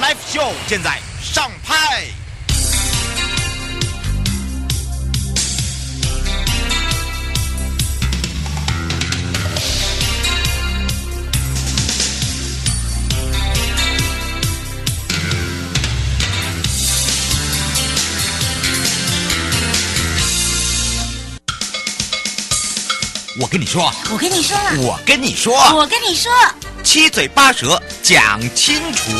Live Show 现在上拍。我跟你说，我跟你说了，我跟你说，我跟你说，七嘴八舌讲清楚。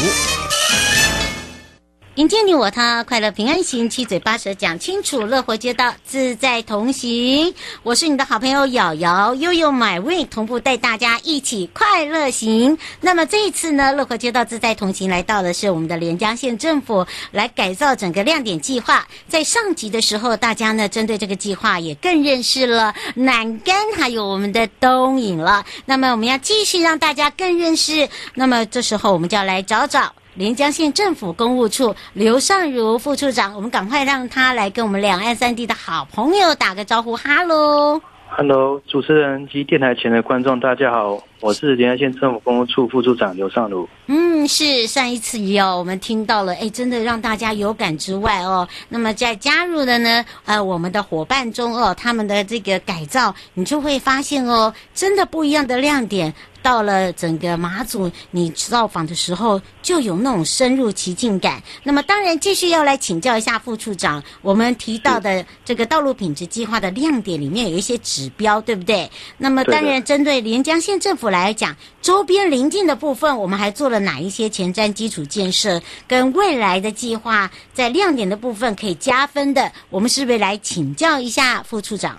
迎接你我他，快乐平安行，七嘴八舌讲清楚，乐活街道自在同行。我是你的好朋友瑶瑶，悠悠 my way 同步带大家一起快乐行。那么这一次呢，乐活街道自在同行来到的是我们的连江县政府来改造整个亮点计划。在上集的时候，大家呢针对这个计划也更认识了南竿，还有我们的东引了。那么我们要继续让大家更认识。那么这时候我们就要来找找。连江县政府公务处刘尚如副处长，我们赶快让他来跟我们两岸三地的好朋友打个招呼。哈喽，哈喽，主持人及电台前的观众，大家好，我是连江县政府公务处副处长刘尚如。嗯，是上一次有我们听到了，哎，真的让大家有感之外哦，那么在加入的呢，呃，我们的伙伴中哦，他们的这个改造，你就会发现哦，真的不一样的亮点。到了整个马祖，你造访的时候就有那种深入其境感。那么，当然继续要来请教一下副处长，我们提到的这个道路品质计划的亮点里面有一些指标，对不对？那么，当然针对连江县政府来讲，周边邻近的部分，我们还做了哪一些前瞻基础建设？跟未来的计划在亮点的部分可以加分的，我们是不是来请教一下副处长？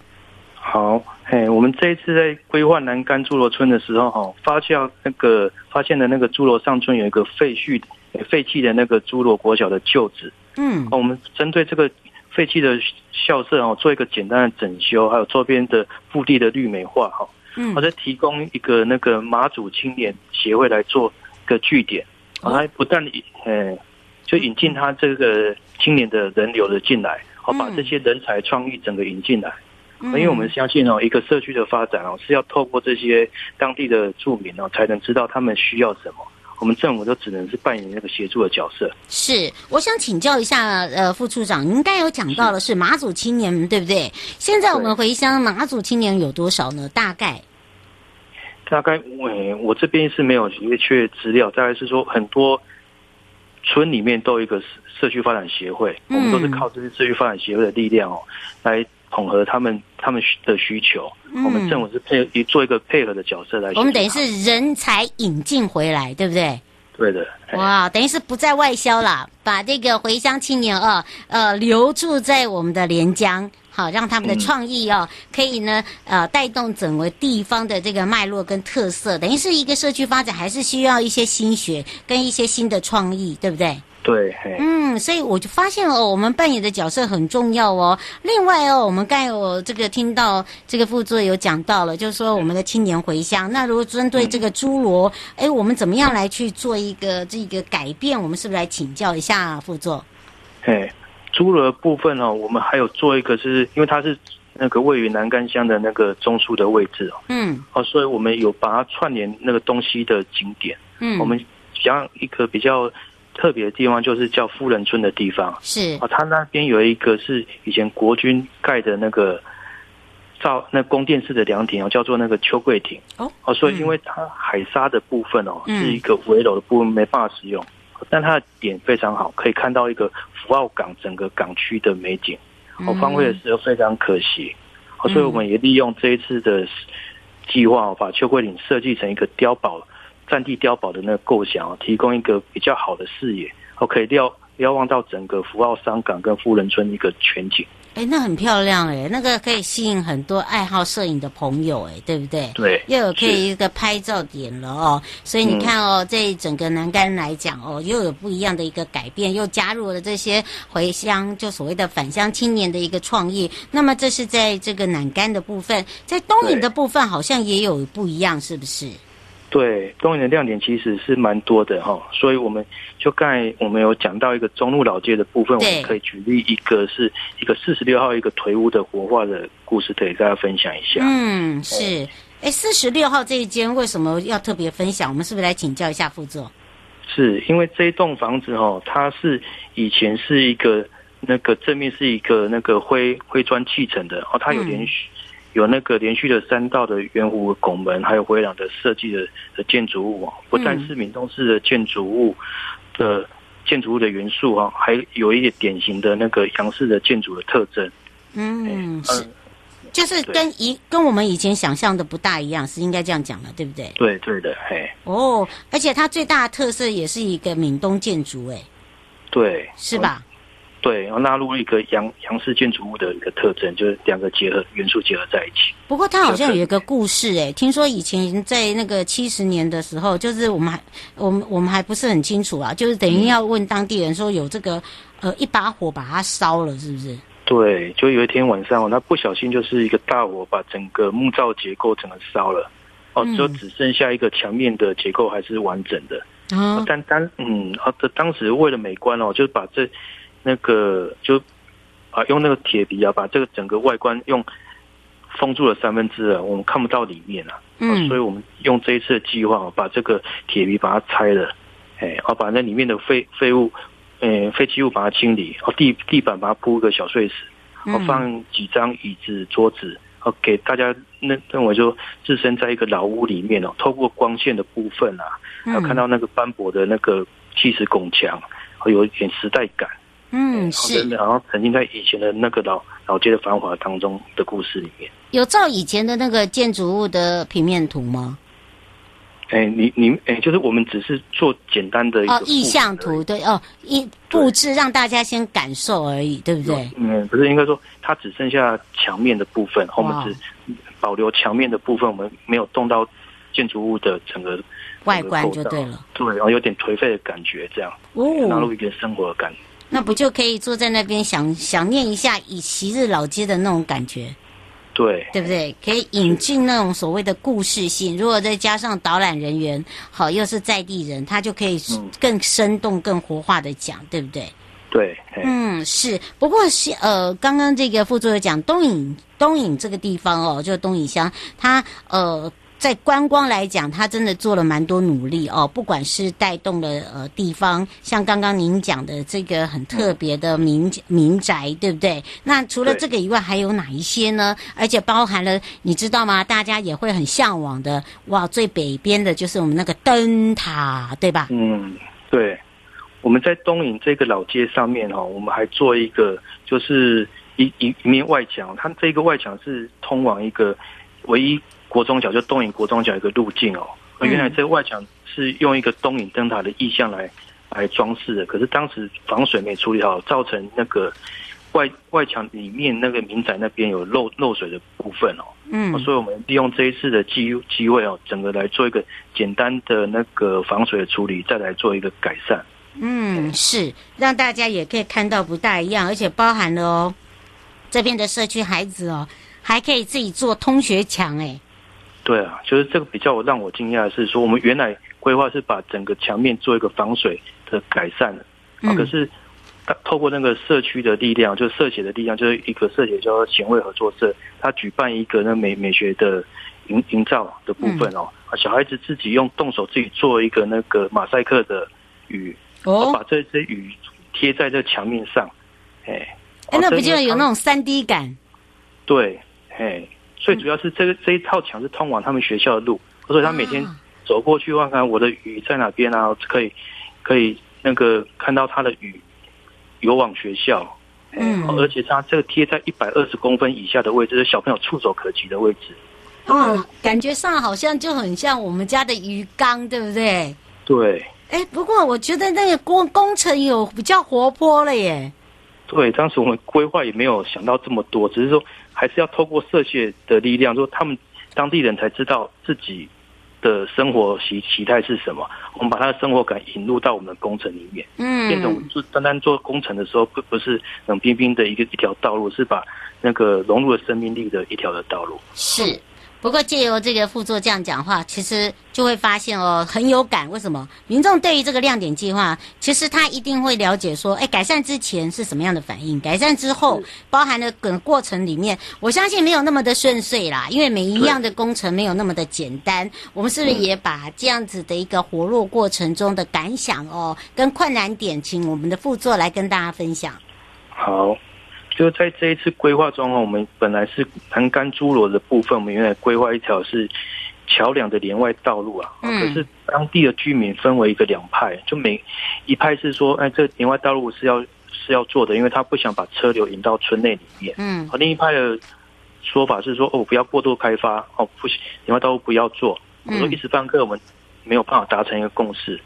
好。哎，我们这一次在规划南竿侏罗村的时候，哈，发现那个发现的那个侏罗上村有一个废墟、废弃的那个侏罗国小的旧址。嗯，我们针对这个废弃的校舍哦，做一个简单的整修，还有周边的腹地的绿美化，哈，嗯，我再提供一个那个马祖青年协会来做一个据点，啊，它不但呃，就引进他这个青年的人流的进来，好，把这些人才创意整个引进来。因为我们相信哦，一个社区的发展哦，是要透过这些当地的住民哦，才能知道他们需要什么。我们政府都只能是扮演那个协助的角色。是，我想请教一下，呃，副处长，您刚有讲到的是马祖青年，对不对？现在我们回乡马祖青年有多少呢？大概？大概，我我这边是没有明确资料，大概是说很多村里面都有一个社区发展协会，我们都是靠这些社区发展协会的力量哦来。统合他们他们的需求，嗯、我们政府是配做一个配合的角色来。我们等于是人才引进回来，对不对？对的。哇，等于是不再外销了，把这个回乡青年啊，呃，留住在我们的连江，好，让他们的创意哦，嗯、可以呢，呃，带动整个地方的这个脉络跟特色。等于是一个社区发展，还是需要一些心血跟一些新的创意，对不对？对，嗯，所以我就发现哦，我们扮演的角色很重要哦。另外哦，我们刚才有这个听到这个副座有讲到了，就是说我们的青年回乡。那如果针对这个侏罗，哎、嗯，我们怎么样来去做一个这个改变？我们是不是来请教一下副座？哎，侏罗部分哦，我们还有做一个，是因为它是那个位于南竿乡的那个中枢的位置哦。嗯，哦，所以我们有把它串联那个东西的景点。嗯，我们讲一个比较。特别的地方就是叫夫人村的地方，是。啊，他那边有一个是以前国军盖的那个造那宫殿式的凉亭哦，叫做那个秋桂亭。哦，哦，所以因为它海沙的部分哦是一个围楼的部分没办法使用，但它的点非常好，可以看到一个福澳港整个港区的美景，哦，荒废的时候非常可惜，哦，所以我们也利用这一次的计划把秋桂岭设计成一个碉堡、战地碉堡的那个构想啊，提供一个比较好的视野，哦，可以瞭瞭望到整个福澳商港跟富人村一个全景。哎，那很漂亮哎，那个可以吸引很多爱好摄影的朋友哎，对不对？对，又有可以一个拍照点了哦。所以你看哦，这整个南竿来讲哦，又有不一样的一个改变，又加入了这些回乡，就所谓的返乡青年的一个创意。那么这是在这个南竿的部分，在东引的部分好像也有不一样，是不是？对，东引的亮点其实是蛮多的哈，所以我们就刚才我们有讲到一个中路老街的部分，我们可以举例一个是一个四十六号一个颓屋的活化的故事，可以跟大家分享一下。嗯，是，哎，四十六号这一间为什么要特别分享？我们是不是来请教一下副座？是因为这一栋房子哈，它是以前是一个那个正面是一个那个灰灰砖砌成的哦，它有连续。嗯有那个连续的三道的圆弧拱门，还有回廊的设计的的建筑物，不但是闽东式的建筑物的建筑物的元素啊，还有一些典型的那个洋式的建筑的特征。嗯，是，就是跟以跟我们以前想象的不大一样，是应该这样讲的，对不对？对对的，嘿。哦，而且它最大的特色也是一个闽东建筑，哎，对，是吧？对，然后纳入一个洋洋式建筑物的一个特征，就是两个结合元素结合在一起。不过它好像有一个故事诶，听说以前在那个七十年的时候，就是我们还我们我们还不是很清楚啊，就是等于要问当地人说有这个呃一把火把它烧了，是不是？对，就有一天晚上，那不小心就是一个大火把整个木造结构整个烧了，哦，就只剩下一个墙面的结构还是完整的。啊、嗯，但当嗯啊，这当时为了美观哦，就是把这。那个就啊，用那个铁皮啊，把这个整个外观用封住了三分之二，我们看不到里面啊。嗯，所以我们用这一次的计划，把这个铁皮把它拆了，哎，然后把那里面的废废物，呃，废弃物把它清理，然后地地板把它铺个小碎石，然后放几张椅子、桌子，哦给大家认认为说置身在一个老屋里面哦，透过光线的部分啊，还有看到那个斑驳的那个砌石拱墙，有一点时代感。嗯，是，然后沉浸在以前的那个老老街的繁华当中的故事里面。有照以前的那个建筑物的平面图吗？哎，你你哎，就是我们只是做简单的一意向图，对哦，一布置让大家先感受而已，对不对？嗯，不是，应该说它只剩下墙面的部分，我们只保留墙面的部分，我们没有动到建筑物的整个外观就对了。对，然后有点颓废的感觉，这样哦，纳入一个生活的感觉。那不就可以坐在那边想想念一下以昔日老街的那种感觉，对，对不对？可以引进那种所谓的故事性，如果再加上导览人员，好，又是在地人，他就可以更生动、更活化的讲，对不对？对，嗯，是。不过是呃，刚刚这个副座讲东引东引这个地方哦，就是东引乡，它呃。在观光来讲，他真的做了蛮多努力哦，不管是带动了呃地方，像刚刚您讲的这个很特别的民民宅，对不对？那除了这个以外，还有哪一些呢？而且包含了，你知道吗？大家也会很向往的，哇，最北边的就是我们那个灯塔，对吧？嗯，对。我们在东引这个老街上面哈，我们还做一个，就是一一一面外墙，它这个外墙是通往一个唯一。国中角就东引国中角一个路径哦，原来这个外墙是用一个东引灯塔的意象来来装饰的，可是当时防水没处理好，造成那个外外墙里面那个民宅那边有漏漏水的部分哦，嗯，所以我们利用这一次的机机会哦，整个来做一个简单的那个防水的处理，再来做一个改善。嗯，是让大家也可以看到不大一样，而且包含了哦，这边的社区孩子哦，还可以自己做通学墙哎。对啊，就是这个比较让我惊讶的是说，我们原来规划是把整个墙面做一个防水的改善的，嗯，可是透过那个社区的力量，就是社协的力量，就是一个社协叫做贤惠合作社，他举办一个那美美学的营营造的部分哦，啊，小孩子自己用动手自己做一个那个马赛克的雨，哦，把这些雨贴在这墙面上，哎，哎，那不就有那种三 D 感？对，哎。最主要是这个这一套墙是通往他们学校的路，所以他每天走过去看看我的雨在哪边啊，可以可以那个看到他的雨游往学校，嗯，而且他这个贴在一百二十公分以下的位置，是小朋友触手可及的位置。嗯，感觉上好像就很像我们家的鱼缸，对不对？对。哎，不过我觉得那个工工程有比较活泼了耶。对，当时我们规划也没有想到这么多，只是说还是要透过社协的力量，说他们当地人才知道自己的生活习习态是什么，我们把他的生活感引入到我们的工程里面，嗯，变成就单单做工程的时候，不不是冷冰冰的一个一条道路，是把那个融入了生命力的一条的道路。是。不过借由这个副座这样讲话，其实就会发现哦，很有感。为什么？民众对于这个亮点计划，其实他一定会了解说，哎，改善之前是什么样的反应，改善之后包含的整个过程里面，我相信没有那么的顺遂啦，因为每一样的工程没有那么的简单。我们是不是也把这样子的一个活络过程中的感想哦，跟困难点，请我们的副座来跟大家分享。好。就在这一次规划中，我们本来是南竿诸罗的部分，我们原来规划一条是桥梁的连外道路啊。嗯。可是当地的居民分为一个两派，就每一派是说，哎，这连外道路是要是要做的，因为他不想把车流引到村内里面。嗯。另一派的说法是说，哦，不要过度开发，哦，不行，连外道路不要做。我说一时半刻我们没有办法达成一个共识，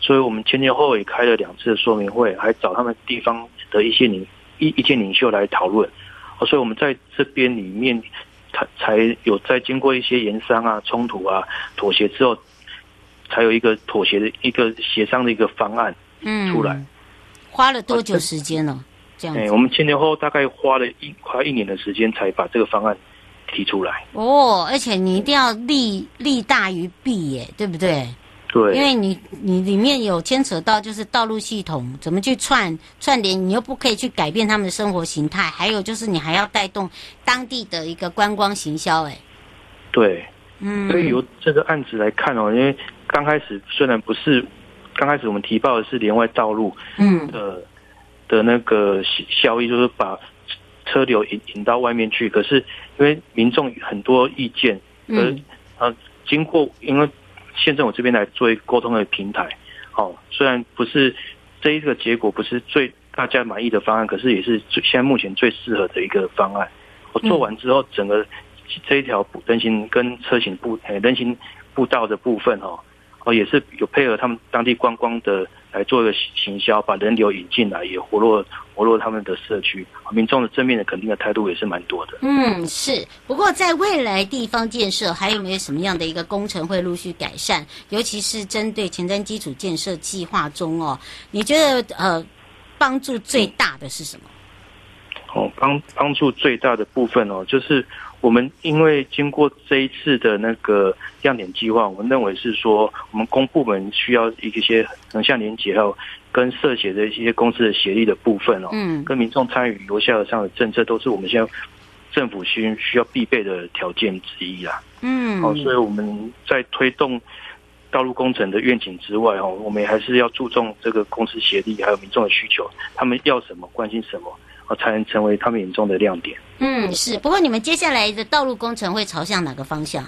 所以我们前前后后也开了两次的说明会，还找他们地方的一些领。一意见领袖来讨论，所以我们在这边里面，才才有在经过一些研商啊、冲突啊、妥协之后，才有一个妥协的一个协商的一个方案出来。嗯、花了多久时间呢？这样子，哎，我们前前后后大概花了一快一年的时间，才把这个方案提出来。哦，而且你一定要利利大于弊，耶，对不对？对，因为你你里面有牵扯到就是道路系统怎么去串串联，你又不可以去改变他们的生活形态，还有就是你还要带动当地的一个观光行销，哎，对，嗯，所以由这个案子来看哦，因为刚开始虽然不是刚开始我们提报的是连外道路，嗯。的的那个效益，就是把车流引引到外面去，可是因为民众很多意见，嗯，啊，经过因为。县政府这边来做一个沟通的平台，好，虽然不是这一个结果不是最大家满意的方案，可是也是最现在目前最适合的一个方案。我做完之后，整个这一条人行跟车行步人行步道的部分哦，哦也是有配合他们当地观光的来做一个行销，把人流引进来，也活络。活络他们的社区，民众的正面的肯定的态度也是蛮多的。嗯，是。不过在未来地方建设，还有没有什么样的一个工程会陆续改善？尤其是针对前瞻基础建设计划中哦，你觉得呃帮助最大的是什么？哦，帮帮助最大的部分哦，就是我们因为经过这一次的那个亮点计划，我们认为是说我们公部门需要一些横向连结，还有。跟社协的一些公司的协力的部分哦，嗯，跟民众参与由下而上的政策，都是我们现在政府需需要必备的条件之一啦。嗯，好，所以我们在推动道路工程的愿景之外哦，我们也还是要注重这个公司协力，还有民众的需求，他们要什么，关心什么，哦，才能成为他们眼中的亮点。嗯，是。不过你们接下来的道路工程会朝向哪个方向？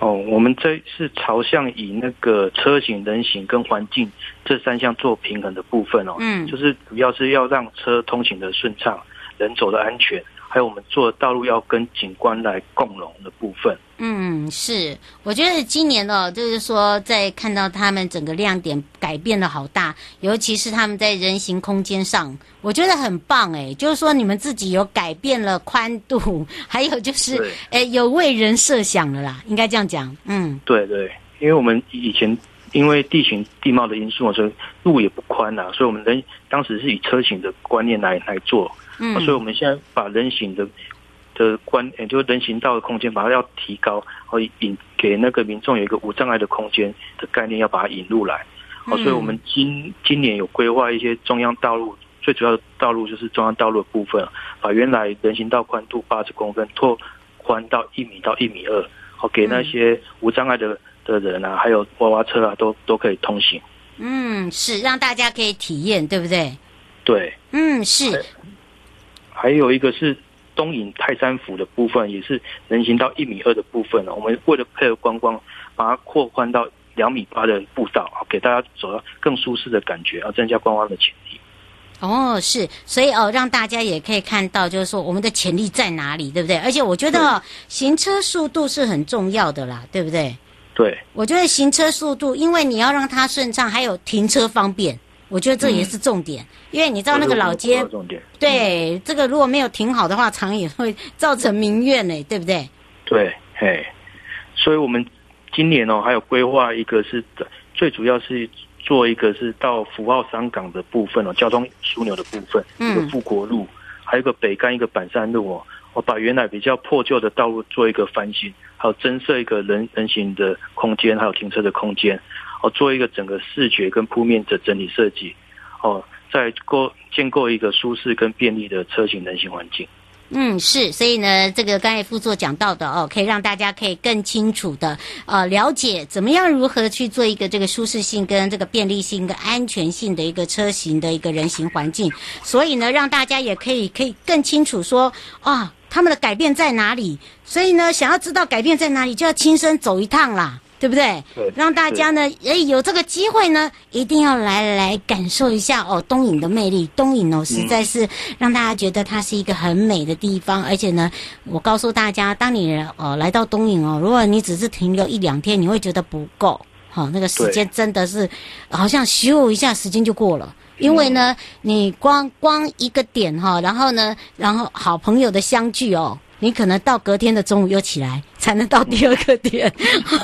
哦，我们这是朝向以那个车型、人行跟环境这三项做平衡的部分哦，嗯，就是主要是要让车通行的顺畅，人走的安全。还有我们做道路要跟景观来共融的部分。嗯，是，我觉得今年哦，就是说在看到他们整个亮点改变的好大，尤其是他们在人行空间上，我觉得很棒哎。就是说你们自己有改变了宽度，还有就是哎有为人设想了啦，应该这样讲。嗯，对对，因为我们以前因为地形地貌的因素，所以路也不宽呐，所以我们人当时是以车型的观念来来做。嗯，所以我们现在把人行的的观，也就是人行道的空间，把它要提高，和引给那个民众有一个无障碍的空间的概念，要把它引入来。哦，所以我们今今年有规划一些中央道路，最主要的道路就是中央道路的部分，把原来人行道宽度八十公分拓宽到一米到一米二，好给那些无障碍的的人啊，还有娃娃车啊，都都可以通行。嗯，是让大家可以体验，对不对？对，嗯，是。还有一个是东引泰山府的部分，也是人行道一米二的部分。我们为了配合观光，把它扩宽到两米八的步道，给大家走到更舒适的感觉，啊增加观光的潜力。哦，是，所以哦，让大家也可以看到，就是说我们的潜力在哪里，对不对？而且我觉得哦，行车速度是很重要的啦，对不对？对，我觉得行车速度，因为你要让它顺畅，还有停车方便，我觉得这也是重点。嗯、因为你知道那个老街，重点对、嗯、这个如果没有停好的话，常也会造成民怨呢，对不对？对，嘿，所以我们今年哦，还有规划一个是最主要是。做一个是到福澳商港的部分哦，交通枢纽的部分，一个富国路，还有一个北干一个板山路哦，我把原来比较破旧的道路做一个翻新，还有增设一个人人行的空间，还有停车的空间，哦，做一个整个视觉跟铺面的整体设计，哦，再构建构一个舒适跟便利的车型人行环境。嗯，是，所以呢，这个刚才副座讲到的哦，可以让大家可以更清楚的呃了解怎么样如何去做一个这个舒适性跟这个便利性跟安全性的一个车型的一个人行环境，所以呢，让大家也可以可以更清楚说啊，他们的改变在哪里，所以呢，想要知道改变在哪里，就要亲身走一趟啦。对不对？对，让大家呢，哎，有这个机会呢，一定要来来感受一下哦，东影的魅力。东影哦，实在是让大家觉得它是一个很美的地方。嗯、而且呢，我告诉大家，当你哦来到东影哦，如果你只是停留一两天，你会觉得不够。好、哦，那个时间真的是好像咻一下时间就过了。因为呢，你光光一个点哈、哦，然后呢，然后好朋友的相聚哦。你可能到隔天的中午又起来，才能到第二个点。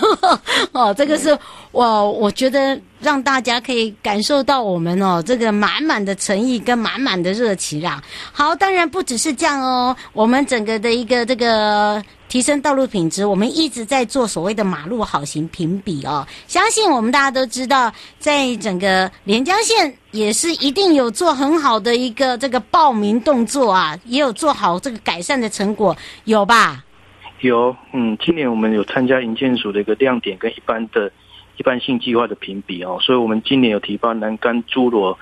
哦，这个是我我觉得让大家可以感受到我们哦这个满满的诚意跟满满的热情啦。好，当然不只是这样哦，我们整个的一个这个。提升道路品质，我们一直在做所谓的马路好行评比哦。相信我们大家都知道，在整个连江县也是一定有做很好的一个这个报名动作啊，也有做好这个改善的成果，有吧？有，嗯，今年我们有参加营建署的一个亮点跟一般的一般性计划的评比哦，所以我们今年有提报南竿诸罗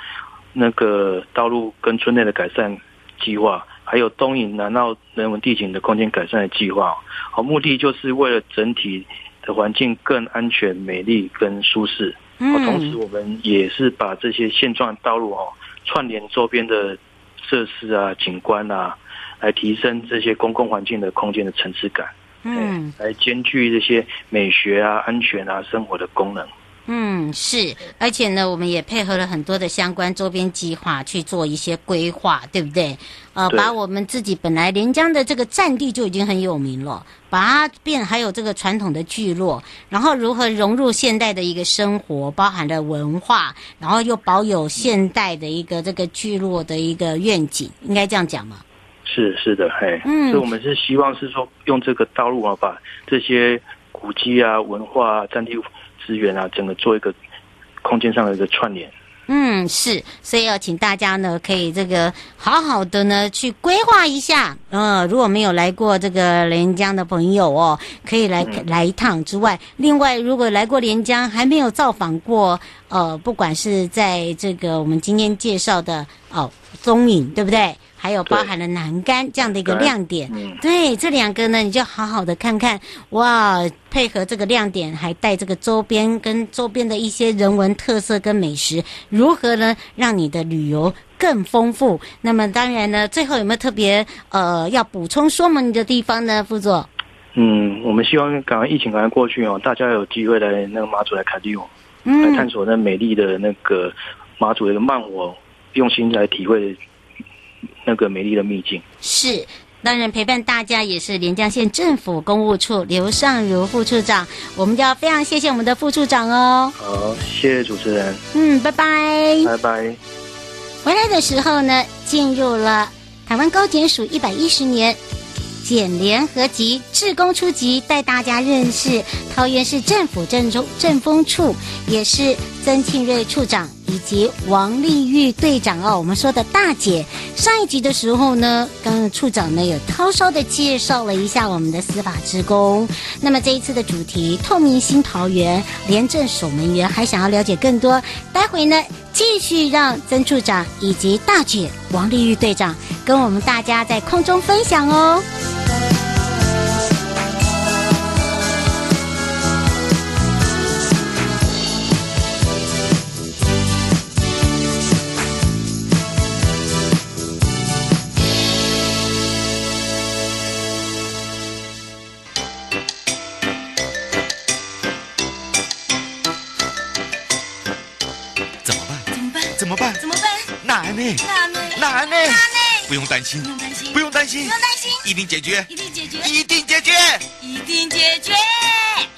那个道路跟村内的改善计划。还有东引南澳人文地景的空间改善的计划，好，目的就是为了整体的环境更安全、美丽跟舒适。嗯，同时我们也是把这些现状道路哦串联周边的设施啊、景观啊，来提升这些公共环境的空间的层次感。嗯，来兼具这些美学啊、安全啊、生活的功能。嗯，是，而且呢，我们也配合了很多的相关周边计划去做一些规划，对不对？呃，把我们自己本来连江的这个战地就已经很有名了，把它变还有这个传统的聚落，然后如何融入现代的一个生活，包含了文化，然后又保有现代的一个这个聚落的一个愿景，应该这样讲吗？是是的，嘿，嗯，所以我们是希望是说用这个道路啊，把这些古迹啊、文化啊、战地。资源啊，整个做一个空间上的一个串联。嗯，是，所以要请大家呢，可以这个好好的呢去规划一下。呃，如果没有来过这个连江的朋友哦，可以来、嗯、来一趟之外，另外如果来过连江还没有造访过，呃，不管是在这个我们今天介绍的哦，踪影，对不对？还有包含了栏杆这样的一个亮点，嗯、对，这两个呢，你就好好的看看哇，配合这个亮点，还带这个周边跟周边的一些人文特色跟美食，如何呢，让你的旅游更丰富？那么当然呢，最后有没有特别呃要补充说明的地方呢？副座？嗯，我们希望赶快疫情赶快过去哦，大家有机会来那个马祖来凯蒂哦，来探索那美丽的那个马祖的一个慢活，用心来体会。那个美丽的秘境是，当然陪伴大家也是连江县政府公务处刘尚如副处长，我们就要非常谢谢我们的副处长哦。好，谢谢主持人。嗯，拜拜。拜拜。回来的时候呢，进入了台湾高检署一百一十年检联合集，志工出击，带大家认识桃园市政府政中政风处，也是曾庆瑞处长。以及王丽玉队长哦，我们说的大姐，上一集的时候呢，刚刚处长呢有稍稍的介绍了一下我们的司法职工。那么这一次的主题“透明新桃园，廉政守门员”，还想要了解更多，待会呢继续让曾处长以及大姐王丽玉队长跟我们大家在空中分享哦。不用担心，不用担心，不用担心，不用担心，一定解决，一定解决，一定解决，一定解决。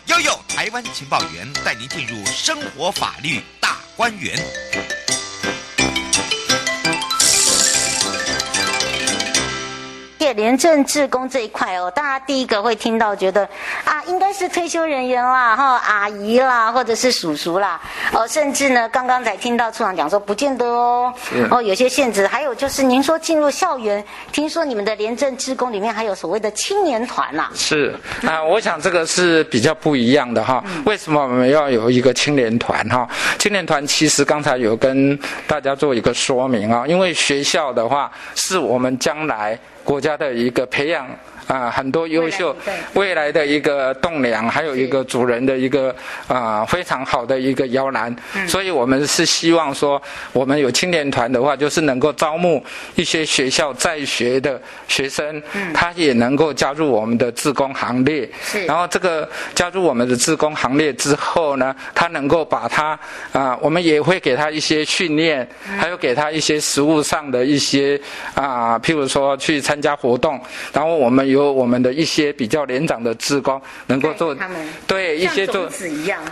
悠悠台湾情报员带您进入生活法律大观园。廉政志工这一块哦，大家第一个会听到，觉得啊，应该是退休人员啦，哈，阿姨啦，或者是叔叔啦，哦，甚至呢，刚刚才听到处长讲说，不见得哦，哦，有些限制，还有就是您说进入校园，听说你们的廉政志工里面还有所谓的青年团呐、啊？是啊，我想这个是比较不一样的哈。为什么我们要有一个青年团哈？青年团其实刚才有跟大家做一个说明啊，因为学校的话是我们将来。国家的一个培养。啊，很多优秀未来的一个栋梁，还有一个主人的一个啊非常好的一个摇篮。嗯所以我们是希望说，我们有青年团的话，就是能够招募一些学校在学的学生，嗯他也能够加入我们的自工行列。然后这个加入我们的自工行列之后呢，他能够把他啊，我们也会给他一些训练，还有给他一些实物上的一些啊，譬如说去参加活动，然后我们有。有我们的一些比较年长的志工能够做，对一些做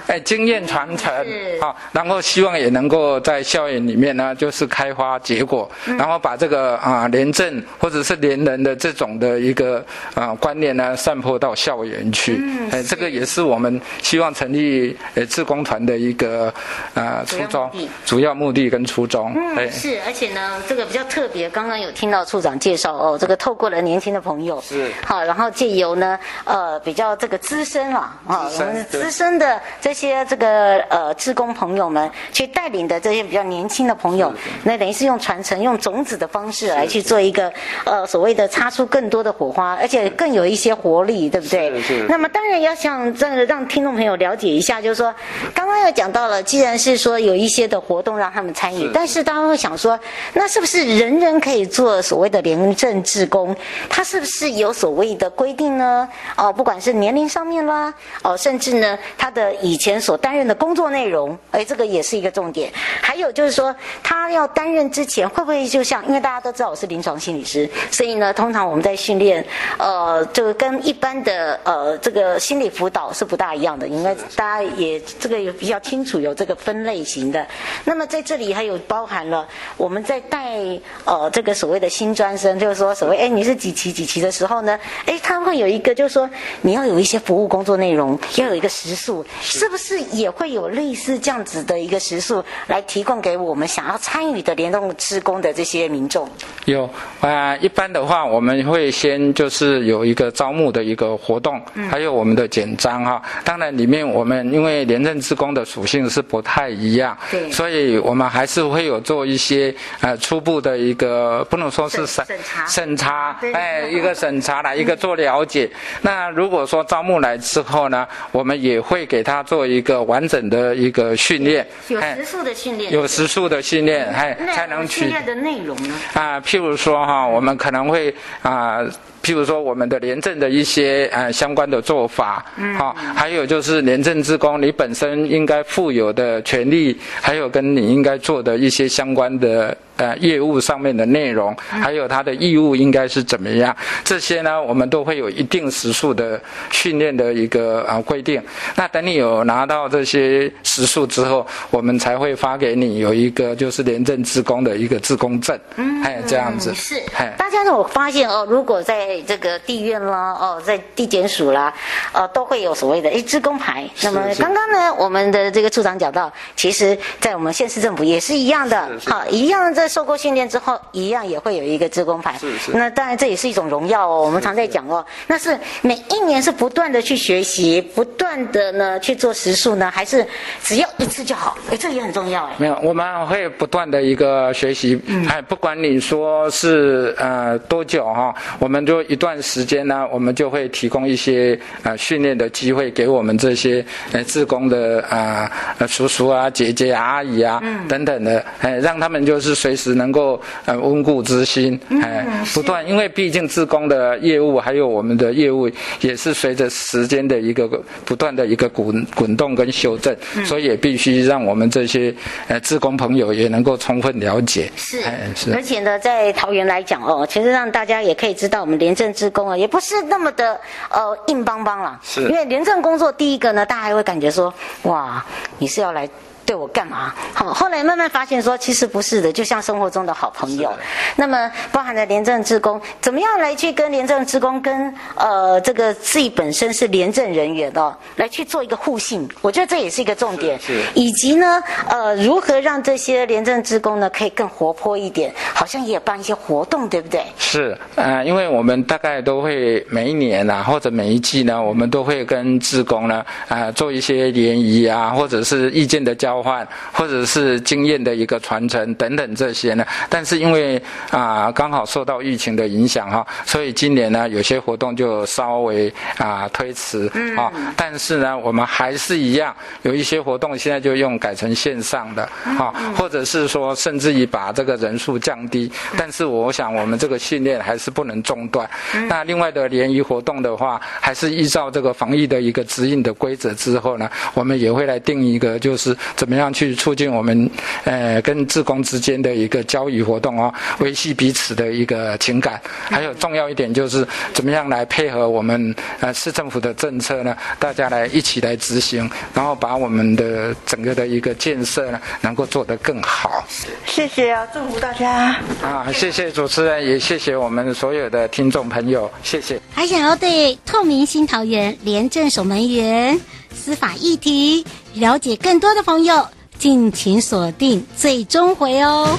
哎经验传承啊，然后希望也能够在校园里面呢，就是开花结果，然后把这个啊廉政或者是廉人的这种的一个啊观念呢，散播到校园去。嗯哎，这个也是我们希望成立呃志工团的一个啊初衷，主要目的跟初衷。嗯，是，而且呢，这个比较特别，刚刚有听到处长介绍哦，这个透过了年轻的朋友是。好，然后借由呢，呃，比较这个资深了啊，我们资深的这些这个呃志工朋友们去带领的这些比较年轻的朋友，那等于是用传承、用种子的方式来去做一个呃所谓的擦出更多的火花，而且更有一些活力，对不对？那么当然要想这个让听众朋友了解一下，就是说刚刚又讲到了，既然是说有一些的活动让他们参与，但是大家会想说，那是不是人人可以做所谓的廉政志工？他是不是有所所谓的规定呢？哦，不管是年龄上面啦，哦，甚至呢，他的以前所担任的工作内容，哎，这个也是一个重点。还有就是说，他要担任之前，会不会就像，因为大家都知道我是临床心理师，所以呢，通常我们在训练，呃，就跟一般的呃这个心理辅导是不大一样的，应该大家也这个也比较清楚有这个分类型的。那么在这里还有包含了我们在带呃这个所谓的新专生，就是说所谓哎你是几期几期的时候呢？哎，他会有一个，就是说，你要有一些服务工作内容，要有一个时数，是不是也会有类似这样子的一个时数来提供给我们想要参与的联动职工的这些民众？有啊、呃，一般的话，我们会先就是有一个招募的一个活动，还有我们的简章哈。当然，里面我们因为廉政职工的属性是不太一样，对，所以我们还是会有做一些呃初步的一个，不能说是审审查，审查，哎，一个审查。来一个做了解，那如果说招募来之后呢，我们也会给他做一个完整的一个训练，有时数的训练，有时数的训练，哎，才能去。训练的内容呢？啊，譬如说哈，我们可能会啊。譬如说，我们的廉政的一些呃相关的做法，好，还有就是廉政职工你本身应该负有的权利，还有跟你应该做的一些相关的呃业务上面的内容，还有他的义务应该是怎么样，这些呢，我们都会有一定时数的训练的一个呃规定。那等你有拿到这些时数之后，我们才会发给你有一个就是廉政职工的一个自工证，还有这样子。是，大家呢，我发现哦，如果在这个地院啦，哦，在地检署啦，哦，都会有所谓的一支工牌。那么刚刚呢，我们的这个处长讲到，其实，在我们县市政府也是一样的，好，一样在受过训练之后，一样也会有一个支工牌。是是。那当然这也是一种荣耀哦，我们常在讲哦，那是每一年是不断的去学习，不断的呢去做实数呢，还是只要一次就好？哎，这也很重要哎。没有，我们会不断的一个学习，哎，不管你说是呃多久哈，我们就。一段时间呢，我们就会提供一些呃训练的机会给我们这些呃志工的啊、呃、叔叔啊、姐姐啊、阿姨啊、嗯、等等的，哎，让他们就是随时能够呃温故知新，哎，嗯、不断，因为毕竟志工的业务还有我们的业务也是随着时间的一个不断的一个滚滚动跟修正，嗯、所以也必须让我们这些呃志工朋友也能够充分了解。是，哎、是，而且呢，在桃园来讲哦，其实让大家也可以知道，我们廉政治工啊，也不是那么的呃硬邦邦啦。是，因为廉政工作第一个呢，大家还会感觉说，哇，你是要来。对我干嘛？好，后来慢慢发现说，其实不是的，就像生活中的好朋友。那么，包含了廉政职工，怎么样来去跟廉政职工跟呃这个自己本身是廉政人员哦，来去做一个互信？我觉得这也是一个重点。是。以及呢，呃，如何让这些廉政职工呢可以更活泼一点？好像也有办一些活动，对不对？是，呃，因为我们大概都会每一年啊，或者每一季呢，我们都会跟职工呢啊、呃、做一些联谊啊，或者是意见的交。交换，或者是经验的一个传承等等这些呢，但是因为啊刚好受到疫情的影响哈，所以今年呢有些活动就稍微啊推迟啊，但是呢我们还是一样有一些活动现在就用改成线上的啊，或者是说甚至于把这个人数降低，但是我想我们这个训练还是不能中断。那另外的联谊活动的话，还是依照这个防疫的一个指引的规则之后呢，我们也会来定一个就是。怎么样去促进我们，呃，跟志工之间的一个交易活动哦，维系彼此的一个情感，还有重要一点就是怎么样来配合我们呃市政府的政策呢？大家来一起来执行，然后把我们的整个的一个建设呢，能够做得更好。谢谢啊，祝福大家啊！谢谢主持人，也谢谢我们所有的听众朋友，谢谢。还想要对透明新桃园廉政守门员司法议题了解更多的朋友，敬请锁定最终回哦。